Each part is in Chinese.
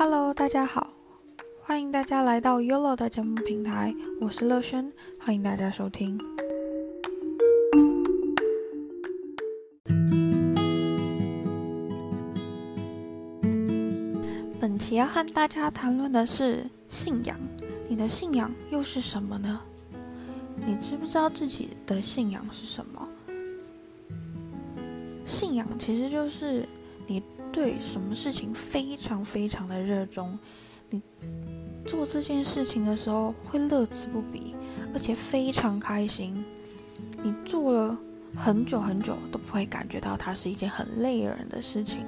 Hello，大家好，欢迎大家来到 Yolo 的节目平台，我是乐轩，欢迎大家收听。本期要和大家谈论的是信仰，你的信仰又是什么呢？你知不知道自己的信仰是什么？信仰其实就是你对什么事情非常非常的热衷，你做这件事情的时候会乐此不疲，而且非常开心。你做了很久很久都不会感觉到它是一件很累人的事情，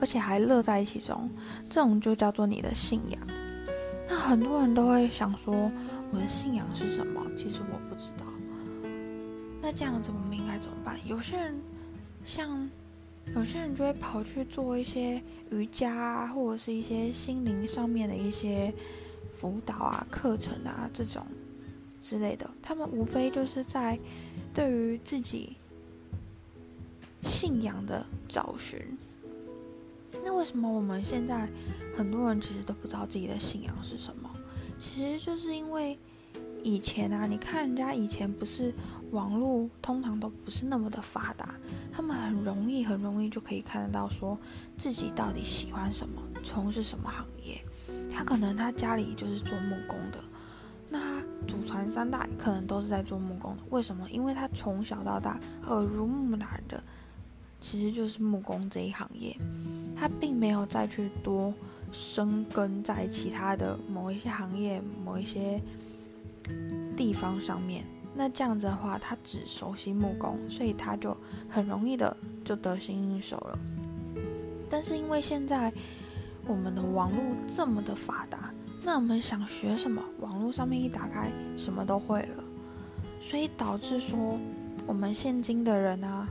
而且还乐在其中，这种就叫做你的信仰。那很多人都会想说，我的信仰是什么？其实我不知道。那这样子我们应该怎么办？有些人。像有些人就会跑去做一些瑜伽啊，或者是一些心灵上面的一些辅导啊、课程啊这种之类的。他们无非就是在对于自己信仰的找寻。那为什么我们现在很多人其实都不知道自己的信仰是什么？其实就是因为。以前啊，你看人家以前不是网络通常都不是那么的发达，他们很容易很容易就可以看得到说自己到底喜欢什么，从事什么行业。他可能他家里就是做木工的，那祖传三代可能都是在做木工的。为什么？因为他从小到大耳濡目染的其实就是木工这一行业，他并没有再去多生根在其他的某一些行业某一些。地方上面，那这样子的话，他只熟悉木工，所以他就很容易的就得心应手了。但是因为现在我们的网络这么的发达，那我们想学什么，网络上面一打开，什么都会了，所以导致说我们现今的人啊，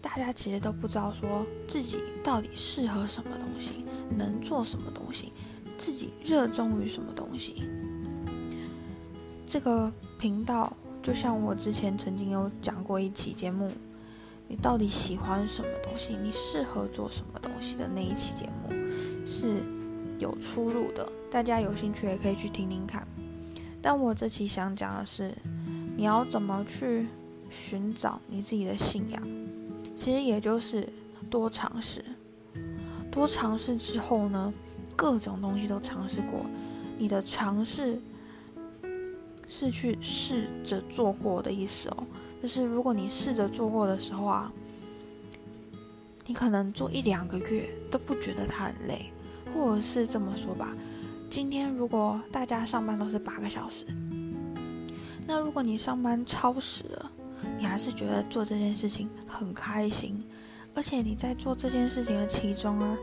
大家其实都不知道说自己到底适合什么东西，能做什么东西，自己热衷于什么东西。这个频道就像我之前曾经有讲过一期节目，你到底喜欢什么东西？你适合做什么东西的那一期节目是有出入的，大家有兴趣也可以去听听看。但我这期想讲的是，你要怎么去寻找你自己的信仰？其实也就是多尝试，多尝试之后呢，各种东西都尝试过，你的尝试。是去试着做过的意思哦，就是如果你试着做过的时候啊，你可能做一两个月都不觉得它很累，或者是这么说吧，今天如果大家上班都是八个小时，那如果你上班超时了，你还是觉得做这件事情很开心，而且你在做这件事情的其中啊，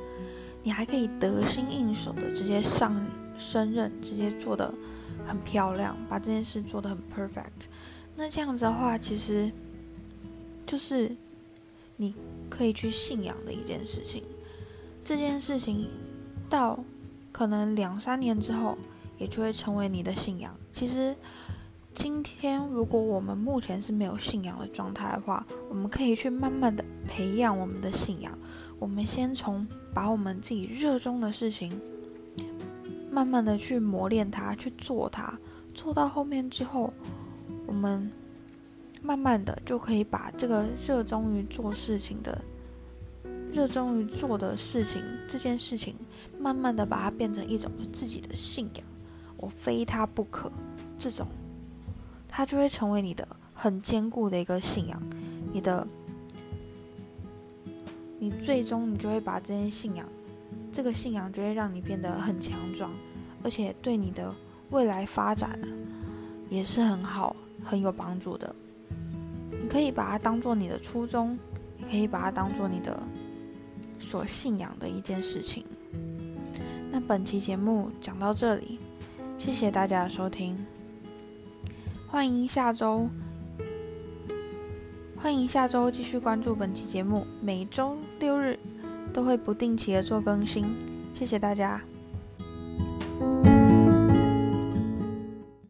你还可以得心应手的直接上升任，直接做的。很漂亮，把这件事做得很 perfect。那这样子的话，其实就是你可以去信仰的一件事情。这件事情到可能两三年之后，也就会成为你的信仰。其实今天如果我们目前是没有信仰的状态的话，我们可以去慢慢的培养我们的信仰。我们先从把我们自己热衷的事情。慢慢的去磨练它，去做它，做到后面之后，我们慢慢的就可以把这个热衷于做事情的、热衷于做的事情这件事情，慢慢的把它变成一种自己的信仰，我非它不可，这种，它就会成为你的很坚固的一个信仰，你的，你最终你就会把这件信仰。这个信仰就会让你变得很强壮，而且对你的未来发展，也是很好、很有帮助的。你可以把它当做你的初衷，也可以把它当做你的所信仰的一件事情。那本期节目讲到这里，谢谢大家的收听，欢迎下周，欢迎下周继续关注本期节目，每周六日。都会不定期的做更新，谢谢大家。